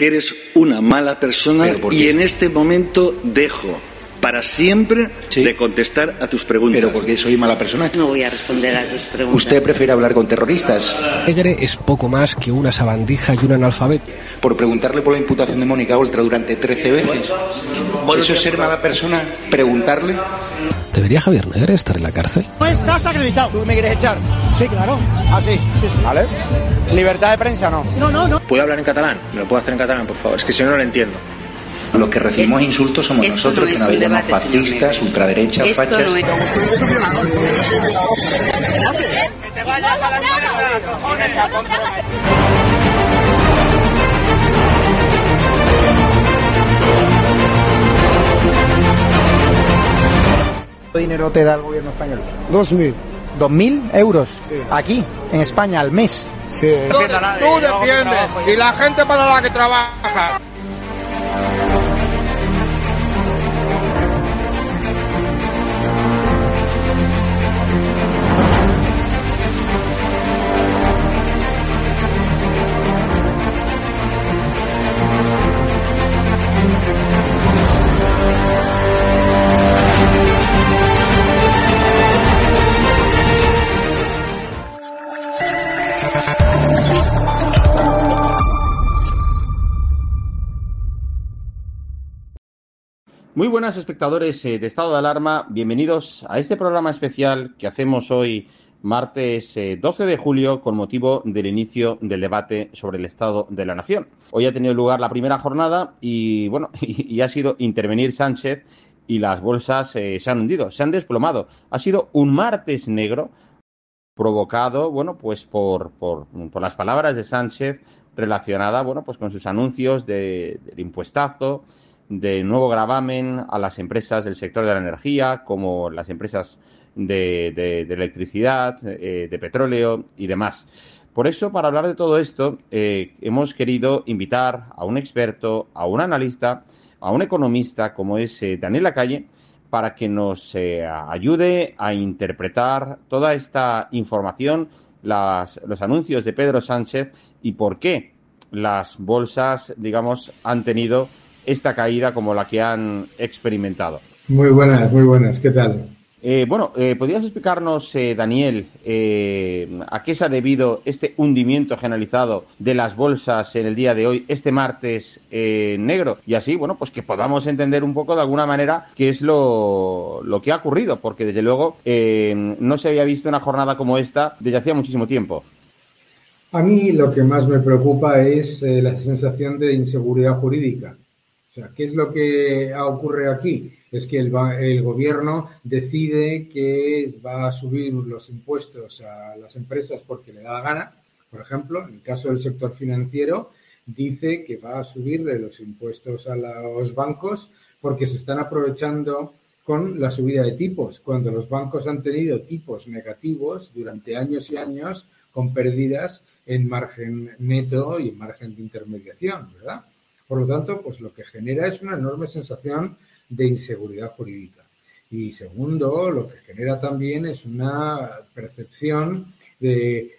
Que eres una mala persona y en este momento dejo para siempre de contestar a tus preguntas. Pero porque soy mala persona. No voy a responder a tus preguntas. Usted prefiere hablar con terroristas. Negre es poco más que una sabandija y un analfabeto. Por preguntarle por la imputación de Mónica Oltra durante 13 veces. ¿Eso es ser mala persona? ¿Preguntarle? ¿Debería Javier Negre estar en la cárcel? No estás acreditado. ¿Tú me quieres echar? Sí, claro. Ah, sí. Sí, sí. ¿Vale? ¿Libertad de prensa no? No, no, no. ¿Puedo hablar en catalán? ¿Me lo puedo hacer en catalán, por favor? Es que si no, no lo entiendo. Los que recibimos Esto- insultos somos nosotros, no que nos llamamos fascistas, ultraderechas, Esto fachas. no es... ¿Cuánto dinero te da el gobierno español? Dos mil. ¿Dos mil euros? Sí. Aquí, en España, al mes. Sí. Tú defiendes y la gente para la que trabaja. Muy buenas espectadores eh, de Estado de Alarma, bienvenidos a este programa especial que hacemos hoy martes eh, 12 de julio con motivo del inicio del debate sobre el Estado de la Nación. Hoy ha tenido lugar la primera jornada y bueno, y, ha sido intervenir Sánchez y las bolsas eh, se han hundido, se han desplomado. Ha sido un martes negro provocado, bueno, pues por, por, por las palabras de Sánchez relacionada, bueno, pues con sus anuncios de, del impuestazo, de nuevo gravamen a las empresas del sector de la energía, como las empresas de, de- electricidad, eh, de petróleo y demás. Por eso, para hablar de todo esto, eh, hemos querido invitar a un experto, a un analista, a un economista como es eh, Daniel Lacalle, para que nos ayude a interpretar toda esta información, las- los anuncios de Pedro Sánchez y por qué las bolsas, digamos, han tenido esta caída como la que han experimentado. Muy buenas, muy buenas. ¿Qué tal? Eh, bueno, eh, ¿podrías explicarnos, eh, Daniel, a qué se ha debido este hundimiento generalizado de las bolsas en el día de hoy, este martes negro? Y así, bueno, pues que podamos entender un poco de alguna manera qué es lo, lo que ha ocurrido, porque desde luego eh, no se había visto una jornada como esta desde hacía muchísimo tiempo. A mí lo que más me preocupa es la sensación de inseguridad jurídica. O sea, ¿qué es lo que ocurre aquí? Es que el, gobierno decide que va a subir los impuestos a las empresas porque le da la gana. Por ejemplo, en el caso del sector financiero, dice que va a subir los impuestos a los bancos porque se están aprovechando con la subida de tipos, cuando los bancos han tenido tipos negativos durante años y años con pérdidas en margen neto y en margen de intermediación, ¿verdad? Por lo tanto, pues lo que genera es una enorme sensación de inseguridad jurídica. Y segundo, lo que genera también es una percepción de,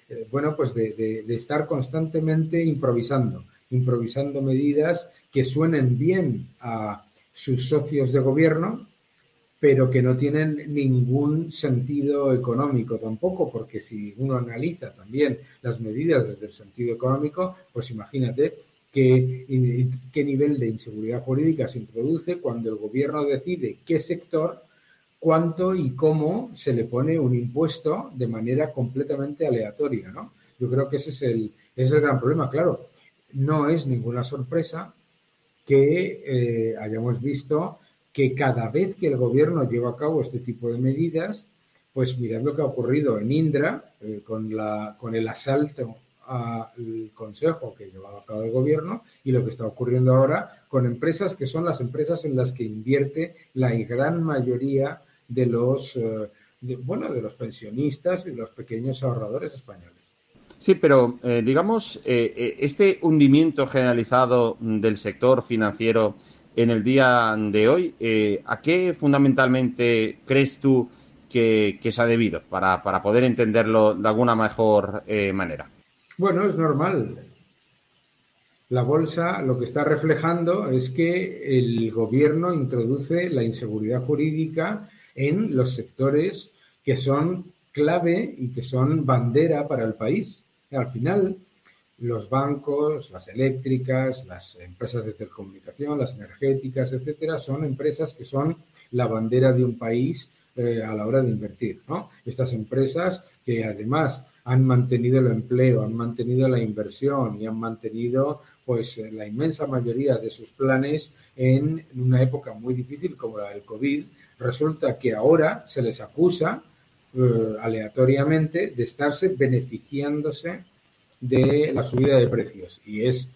eh, bueno, pues de, de- de estar constantemente improvisando, improvisando medidas que suenen bien a sus socios de gobierno, pero que no tienen ningún sentido económico tampoco, porque si uno analiza también las medidas desde el sentido económico, pues imagínate qué, qué nivel de inseguridad jurídica se introduce cuando el gobierno decide qué sector, cuánto y cómo se le pone un impuesto de manera completamente aleatoria, ¿no? Yo creo que ese es el, ese es el gran problema. Claro, no es ninguna sorpresa que eh, hayamos visto que cada vez que el gobierno lleva a cabo este tipo de medidas, pues mirad lo que ha ocurrido en Indra eh, con, la, con el asalto al consejo que llevaba a cabo el gobierno y lo que está ocurriendo ahora con empresas que son las empresas en las que invierte la gran mayoría de los eh, bueno de los pensionistas y los pequeños ahorradores españoles. Sí, pero eh, digamos, eh, este hundimiento generalizado del sector financiero en el día de hoy, ¿a qué fundamentalmente crees tú que, se ha debido para, para, poder entenderlo de alguna mejor manera? Bueno, es normal. La bolsa lo que está reflejando es que el gobierno introduce la inseguridad jurídica en los sectores que son clave y que son bandera para el país. Al final, los bancos, las eléctricas, las empresas de telecomunicación, las energéticas, etcétera, son empresas que son la bandera de un país eh, a la hora de invertir. ¿no? Estas empresas que además han mantenido el empleo, han mantenido la inversión y han mantenido pues la inmensa mayoría de sus planes en una época muy difícil como la del COVID, resulta que ahora se les acusa eh, aleatoriamente de estarse beneficiándose de la subida de precios. Y es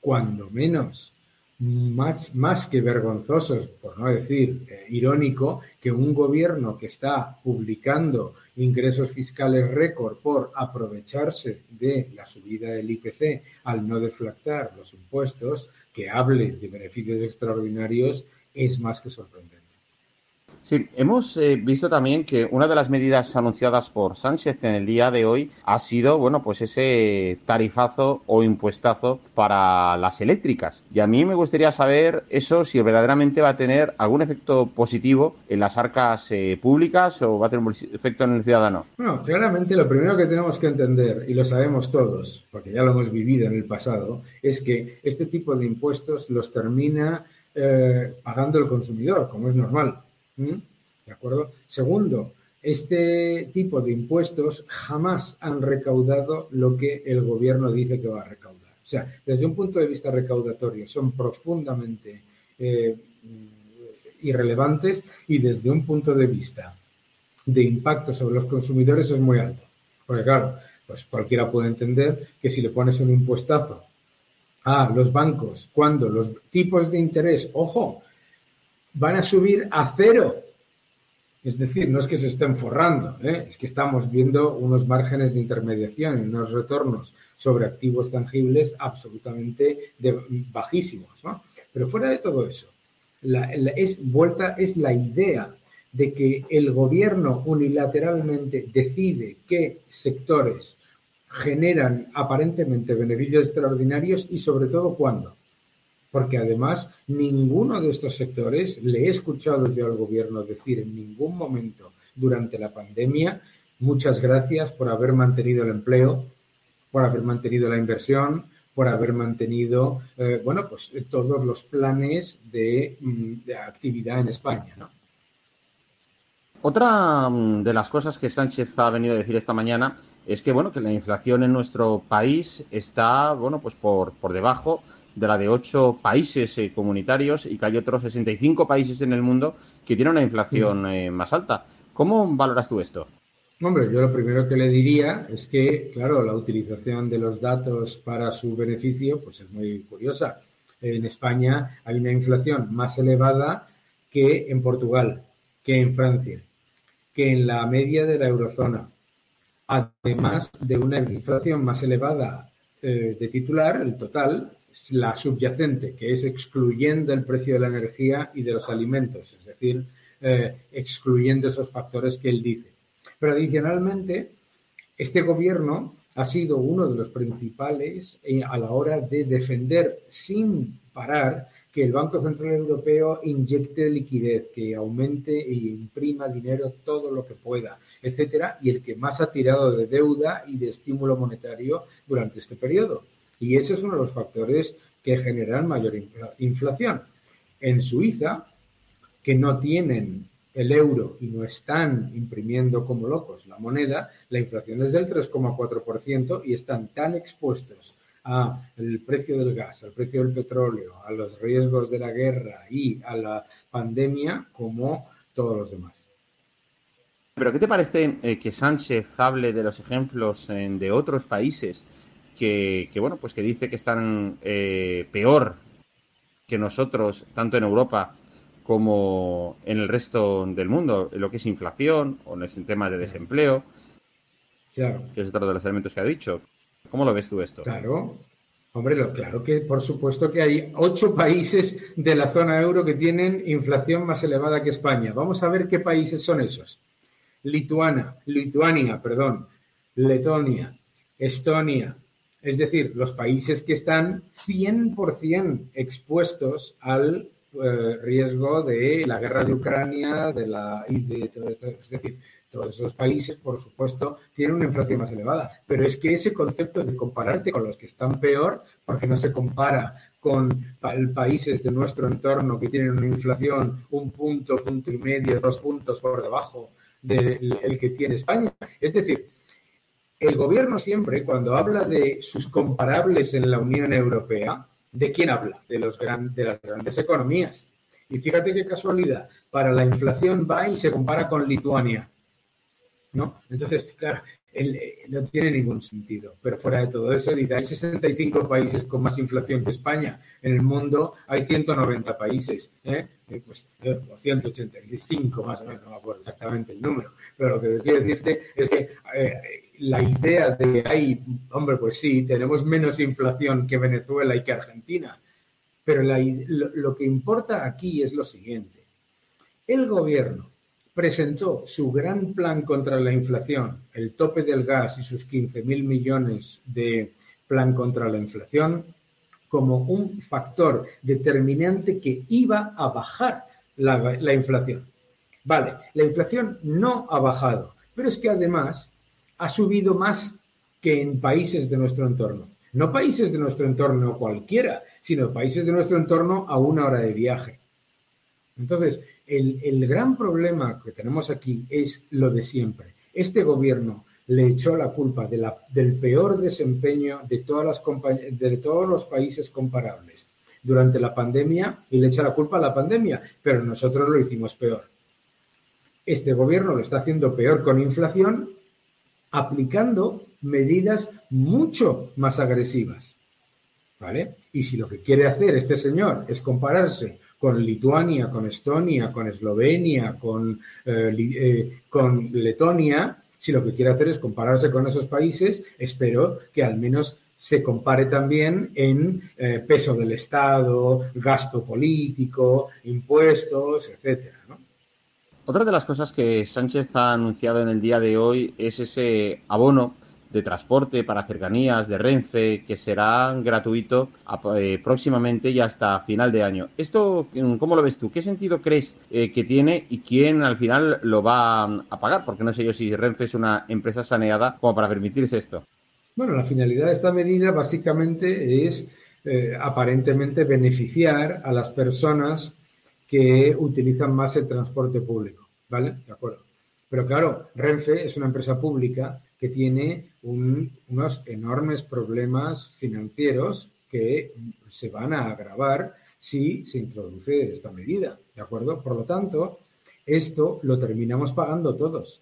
cuando menos más, más que vergonzosos, por no decir eh, irónico, que un gobierno que está publicando ingresos fiscales récord por aprovecharse de la subida del IPC al no deflactar los impuestos, que hable de beneficios extraordinarios, es más que sorprendente. Sí, hemos eh, visto también que una de las medidas anunciadas por Sánchez en el día de hoy ha sido, bueno, pues ese tarifazo o impuestazo para las eléctricas. Y a mí me gustaría saber eso si verdaderamente va a tener algún efecto positivo en las arcas eh, públicas o va a tener un efecto en el ciudadano. Bueno, claramente lo primero que tenemos que entender, y lo sabemos todos, porque ya lo hemos vivido en el pasado, es que este tipo de impuestos los termina eh, pagando el consumidor, como es normal. ¿Mm? ¿De acuerdo? Segundo, este tipo de impuestos jamás han recaudado lo que el gobierno dice que va a recaudar. O sea, desde un punto de vista recaudatorio son profundamente eh, irrelevantes y desde un punto de vista de impacto sobre los consumidores es muy alto. Porque claro, pues cualquiera puede entender que si le pones un impuestazo a los bancos cuando los tipos de interés, ojo, van a subir a cero. Es decir, no es que se estén forrando, ¿eh? es que estamos viendo unos márgenes de intermediación y unos retornos sobre activos tangibles absolutamente bajísimos. Pero fuera de todo eso, es, vuelta, es la idea de que el gobierno unilateralmente decide qué sectores generan aparentemente beneficios extraordinarios y sobre todo cuándo porque además ninguno de estos sectores le he escuchado yo al gobierno decir en ningún momento durante la pandemia muchas gracias por haber mantenido el empleo, por haber mantenido la inversión, por haber mantenido, eh, bueno, pues todos los planes de, mm, de actividad en España, ¿no? Otra mm, de las cosas que Sánchez ha venido a decir esta mañana es que, bueno, que la inflación en nuestro país está, bueno, pues por, por debajo de la de ocho países eh, comunitarios y que hay otros 65 países en el mundo que tienen una inflación eh, más alta. ¿Cómo valoras tú esto? Hombre, yo lo primero que le diría es que, claro, la utilización de los datos para su beneficio pues es muy curiosa. En España hay una inflación más elevada que en Portugal, que en Francia, que en la media de la eurozona, además de una inflación más elevada eh, de titular, el total, la subyacente, que es excluyendo el precio de la energía y de los alimentos, es decir, eh, excluyendo esos factores que él dice. Pero adicionalmente, este gobierno ha sido uno de los principales eh, a la hora de defender sin parar que el Banco Central Europeo inyecte liquidez, que aumente e imprima dinero todo lo que pueda, etcétera, y el que más ha tirado de deuda y de estímulo monetario durante este periodo. Y ese es uno de los factores que generan mayor inflación. En Suiza, que no tienen el euro y no están imprimiendo como locos la moneda, la inflación es del 3,4% y están tan expuestos al precio del gas, al precio del petróleo, a los riesgos de la guerra y a la pandemia como todos los demás. Pero ¿qué te parece eh, que Sánchez hable de los ejemplos de otros países que, bueno, pues que dice que están eh, peor que nosotros, tanto en Europa como en el resto del mundo, en lo que es inflación o en el tema de desempleo, claro. que es otro de los elementos que ha dicho. ¿Cómo lo ves tú esto? Claro, hombre, claro que por supuesto que hay ocho países de la zona euro que tienen inflación más elevada que España. Vamos a ver qué países son esos. Lituania, Lituania, perdón, Letonia, Estonia, es decir, los países que están 100% expuestos al eh, riesgo de la guerra de Ucrania, de la y de todo esto. Es decir, todos esos países, por supuesto, tienen una inflación más elevada. Pero es que ese concepto de compararte con los que están peor, porque no se compara con países de nuestro entorno que tienen una inflación un punto, punto y medio, dos puntos por debajo del que tiene España. Es decir, el gobierno siempre, cuando habla de sus comparables en la Unión Europea, ¿de quién habla? De, los de las grandes economías. Y fíjate qué casualidad, para la inflación va y se compara con Lituania. ¿No? Entonces, claro, eh, no tiene ningún sentido. Pero fuera de todo eso, dice, hay 65 países con más inflación que España. En el mundo hay 190 países, ¿eh? Eh, pues, o 185 más o menos, no me acuerdo exactamente el número. Pero lo que quiero decirte es que la idea de, ahí, hombre, pues sí, tenemos menos inflación que Venezuela y que Argentina. Pero lo que importa aquí es lo siguiente. El gobierno presentó su gran plan contra la inflación, el tope del gas y sus 15.000 millones de plan contra la inflación, como un factor determinante que iba a bajar la, la inflación. Vale, la inflación no ha bajado, pero es que además ha subido más que en países de nuestro entorno. No países de nuestro entorno cualquiera, sino países de nuestro entorno a una hora de viaje. Entonces, el, gran problema que tenemos aquí es lo de siempre. Este gobierno le echó la culpa del peor desempeño de, todas las de todos los países comparables durante la pandemia y le echa la culpa a la pandemia, pero nosotros lo hicimos peor. Este gobierno lo está haciendo peor con inflación, aplicando medidas mucho más agresivas. ¿Vale? Y si lo que quiere hacer este señor es compararse con Lituania, con Estonia, con Eslovenia, con, eh, eh, Letonia, si lo que quiere hacer es compararse con esos países, espero que al menos se compare también en eh, peso del Estado, gasto político, impuestos, etcétera. Otra de las cosas que Sánchez ha anunciado en el día de hoy es ese abono de transporte para cercanías de Renfe que será gratuito eh, próximamente y hasta final de año. ¿Esto cómo lo ves tú? ¿Qué sentido crees eh, que tiene y quién al final lo va a pagar? Porque no sé yo si Renfe es una empresa saneada como para permitirse esto. Bueno, la finalidad de esta medida básicamente es eh, aparentemente beneficiar a las personas que utilizan más el transporte público. ¿Vale? De acuerdo. Pero claro, Renfe es una empresa pública que tiene unos enormes problemas financieros que se van a agravar si se introduce esta medida, ¿de acuerdo? Por lo tanto, esto lo terminamos pagando todos.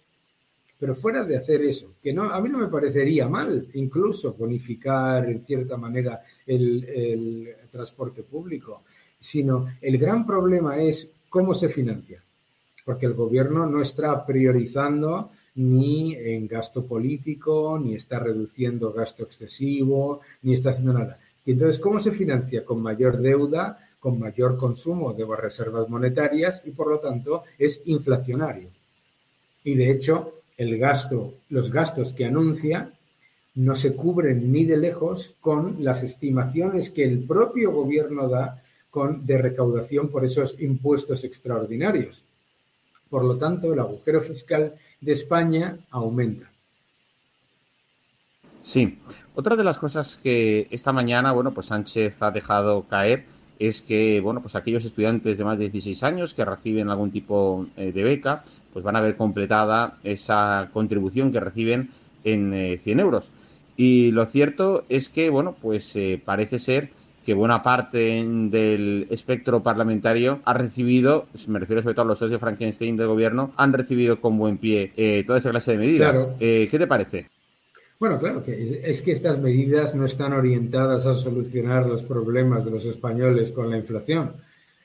Pero fuera de hacer eso, que no, a mí no me parecería mal incluso bonificar en cierta manera el, el transporte público, sino el gran problema es cómo se financia, porque el gobierno no está priorizando ni en gasto político, ni está reduciendo gasto excesivo, ni está haciendo nada. Y entonces, ¿cómo se financia? Con mayor deuda, con mayor consumo de reservas monetarias y, por lo tanto, es inflacionario. Y, de hecho, el gasto, los gastos que anuncia no se cubren ni de lejos con las estimaciones que el propio gobierno da de recaudación por esos impuestos extraordinarios. Por lo tanto, el agujero fiscal de España aumenta. Sí, otra de las cosas que esta mañana, bueno, pues Sánchez ha dejado caer es que, bueno, pues aquellos estudiantes de más de 16 años que reciben algún tipo eh, de beca, pues van a ver completada esa contribución que reciben en 100 eh, euros. Y lo cierto es que, bueno, pues eh, parece ser que buena parte del espectro parlamentario ha recibido, me refiero sobre todo a los socios Frankenstein del gobierno, han recibido con buen pie eh, toda esa clase de medidas. Eh, ¿Qué te parece? Bueno, claro, que es que estas medidas no están orientadas a solucionar los problemas de los españoles con la inflación,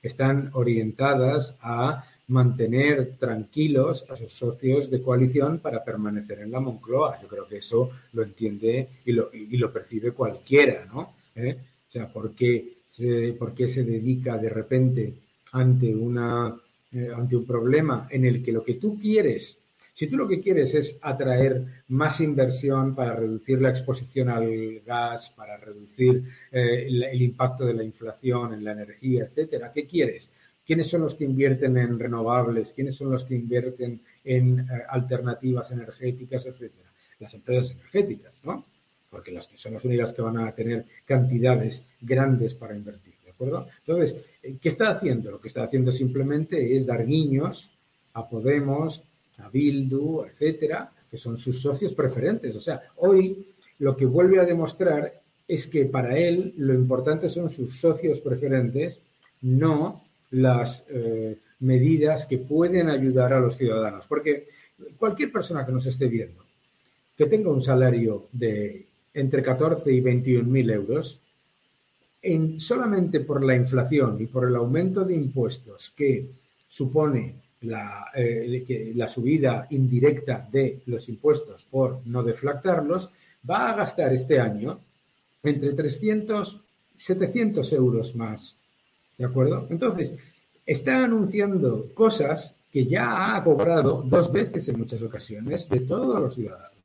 están orientadas a mantener tranquilos a sus socios de coalición para permanecer en la Moncloa. Yo creo que eso lo entiende y lo, y lo percibe cualquiera, ¿no? ¿Eh? O sea, ¿por qué, se, ¿por qué se dedica de repente ante, una, eh, ante un problema en el que lo que tú quieres si tú lo que quieres es atraer más inversión para reducir la exposición al gas, para reducir eh, el, impacto de la inflación en la energía, etcétera, ¿qué quieres? ¿Quiénes son los que invierten en renovables? ¿Quiénes son los que invierten en eh, alternativas energéticas, etcétera? Las empresas energéticas, ¿no? Porque las que son las únicas que van a tener cantidades grandes para invertir, ¿de acuerdo? Entonces, eh, ¿qué está haciendo? Lo que está haciendo simplemente es dar guiños a Podemos, a Bildu, etcétera, que son sus socios preferentes. O sea, hoy lo que vuelve a demostrar es que para él lo importante son sus socios preferentes, no las eh, medidas que pueden ayudar a los ciudadanos. Porque cualquier persona que nos esté viendo, que tenga un salario de entre 14 y 21 mil euros, en, solamente por la inflación y por el aumento de impuestos que supone la, eh, la subida indirecta de los impuestos por no deflactarlos, va a gastar este año entre 300 y 700 euros más. ¿De acuerdo? Entonces, está anunciando cosas que ya ha cobrado dos veces en muchas ocasiones de todos los ciudadanos.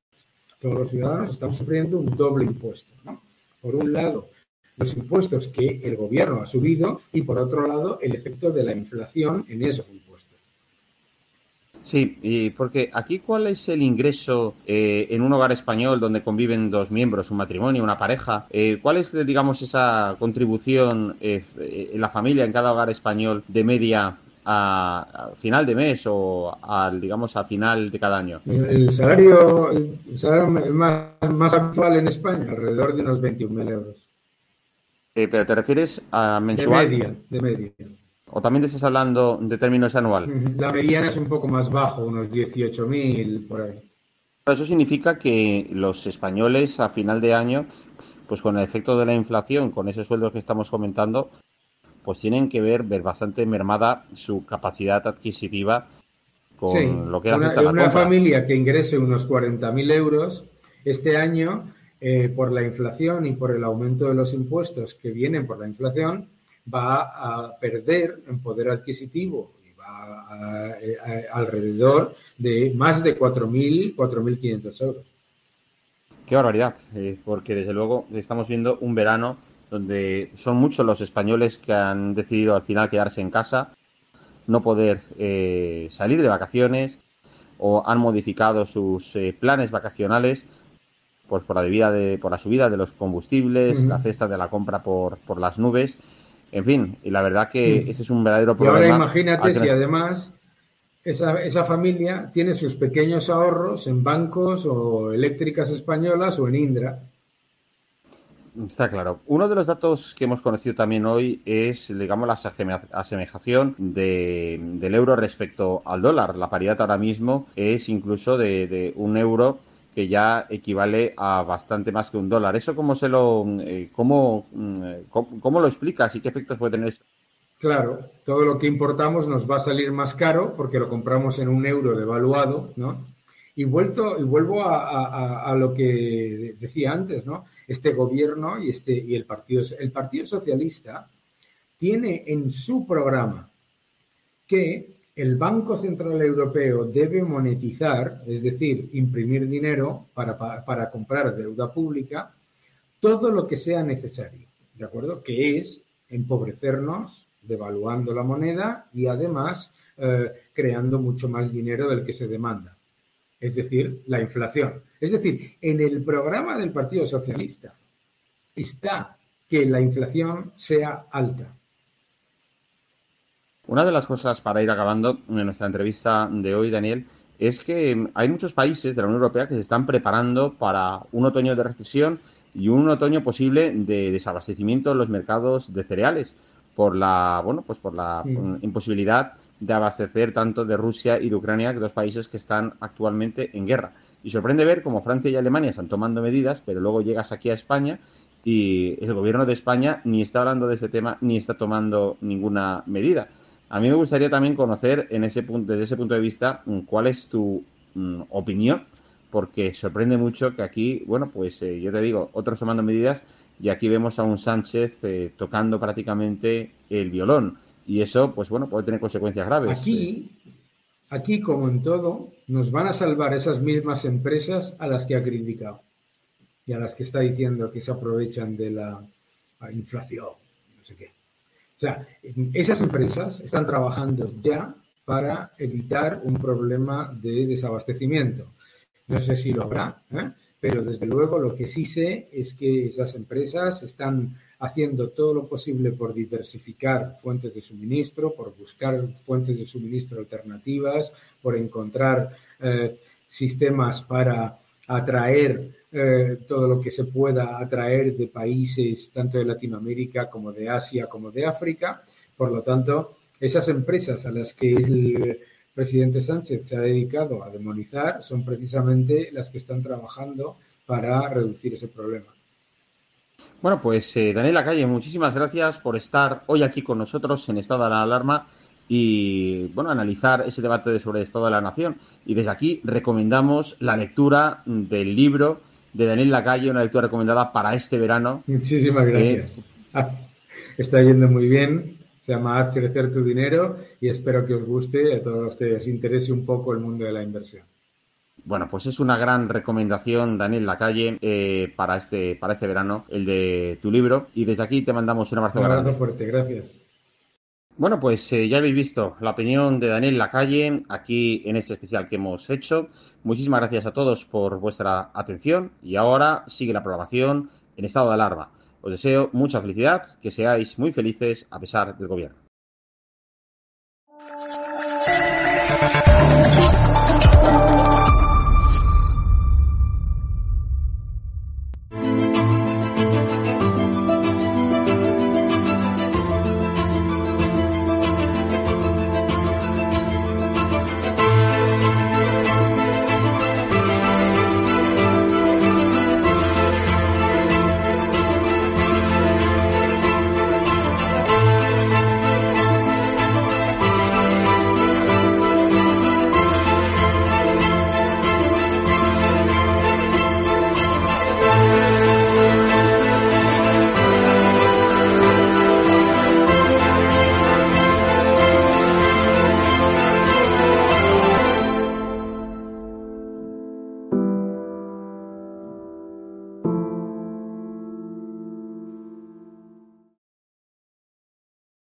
Todos los ciudadanos están sufriendo un doble impuesto. ¿no? Por un lado, los impuestos que el gobierno ha subido y por otro lado, el efecto de la inflación en esos impuestos. Sí, y porque aquí cuál es el ingreso eh, en un hogar español donde conviven dos miembros, un matrimonio, una pareja, eh, cuál es, digamos, esa contribución eh, en la familia en cada hogar español de media a, final de mes o al, digamos, a final de cada año? El salario, el salario más, más actual en España, alrededor de unos 21.000 euros. pero te refieres a mensual. De media, de media. ¿O también te estás hablando de términos anual? La mediana es un poco más bajo, unos 18.000 por ahí. Eso significa que los españoles a final de año, pues con el efecto de la inflación, con esos sueldos que estamos comentando, pues tienen que ver, ver bastante mermada su capacidad adquisitiva con lo que era una, una familia que ingrese unos 40.000 euros este año, eh, por la inflación y por el aumento de los impuestos que vienen por la inflación, va a perder en poder adquisitivo y va a, alrededor de más de 4.000, 4.500 euros. Qué barbaridad, eh, porque desde luego estamos viendo un verano donde son muchos los españoles que han decidido al final quedarse en casa, no poder eh, salir de vacaciones o han modificado sus eh, planes vacacionales pues por la debida de, por la subida de los combustibles, la cesta de la compra por, por las nubes en fin, y la verdad que ese es un verdadero problema. Y ahora imagínate si además esa, esa, familia tiene sus pequeños ahorros en bancos o eléctricas españolas o en Indra. Está claro. Uno de los datos que hemos conocido también hoy es, digamos, la asemejación del euro respecto al dólar. La paridad ahora mismo es incluso de, de un euro que ya equivale a bastante más que un dólar. ¿Eso cómo se lo, eh, cómo, mm, cómo, lo explicas y qué efectos puede tener esto? Claro, todo lo que importamos nos va a salir más caro porque lo compramos en un euro devaluado, ¿no? Y, vuelto, y vuelvo a, lo que decía antes, ¿no? Este gobierno y, este, y el, partido, el Partido Socialista tiene en su programa que el Banco Central Europeo debe monetizar, es decir, imprimir dinero para, comprar deuda pública, todo lo que sea necesario, ¿de acuerdo? Que es empobrecernos, devaluando la moneda y además eh, creando mucho más dinero del que se demanda, es decir, la inflación. Es decir, en el programa del Partido Socialista está que la inflación sea alta. Una de las cosas para ir acabando en nuestra entrevista de hoy, Daniel, es que hay muchos países de la Unión Europea que se están preparando para un otoño de recesión y un otoño posible de desabastecimiento en los mercados de cereales por la bueno pues por la mm. imposibilidad de abastecer tanto de Rusia y de Ucrania, que dos países que están actualmente en guerra. Y sorprende ver cómo Francia y Alemania están tomando medidas, pero luego llegas aquí a España y el gobierno de España ni está hablando de ese tema ni está tomando ninguna medida. A mí me gustaría también conocer en ese punto, desde ese punto de vista mm, cuál es tu mm, opinión, porque sorprende mucho que aquí, bueno, pues eh, yo te digo, otros tomando medidas y aquí vemos a un Sánchez eh, tocando prácticamente el violón y eso, pues bueno, puede tener consecuencias graves. Aquí, aquí como en todo, nos van a salvar esas mismas empresas a las que ha criticado y a las que está diciendo que se aprovechan de la inflación, no sé qué. O sea, esas empresas están trabajando ya para evitar un problema de desabastecimiento. No sé si lo habrá, ¿eh? pero desde luego lo que sí sé es que esas empresas están haciendo todo lo posible por diversificar fuentes de suministro, por buscar fuentes de suministro alternativas, por encontrar eh, sistemas para atraer eh, todo lo que se pueda atraer de países tanto de Latinoamérica como de Asia como de África. Por lo tanto, esas empresas a las que el presidente Sánchez se ha dedicado a demonizar son precisamente las que están trabajando para reducir ese problema. Bueno, pues eh, Daniela Calle, muchísimas gracias por estar hoy aquí con nosotros en Estado de la Alarma y bueno, analizar ese debate sobre el Estado de la Nación. Y desde aquí recomendamos la lectura del libro de Daniel Lacalle, una lectura recomendada para este verano. Muchísimas gracias. está yendo muy bien. Se llama Haz crecer tu dinero y espero que os guste a todos los que os interese un poco el mundo de la inversión. Bueno, pues es una gran recomendación, Daniel Lacalle, eh, para, este, para este verano, el de tu libro. Y desde aquí te mandamos un abrazo, un abrazo fuerte, gracias. Bueno, pues eh, ya habéis visto la opinión de Daniel Lacalle aquí en este especial que hemos hecho. Muchísimas gracias a todos por vuestra atención y ahora sigue la programación en estado de alarma. Os deseo mucha felicidad, que seáis muy felices a pesar del gobierno.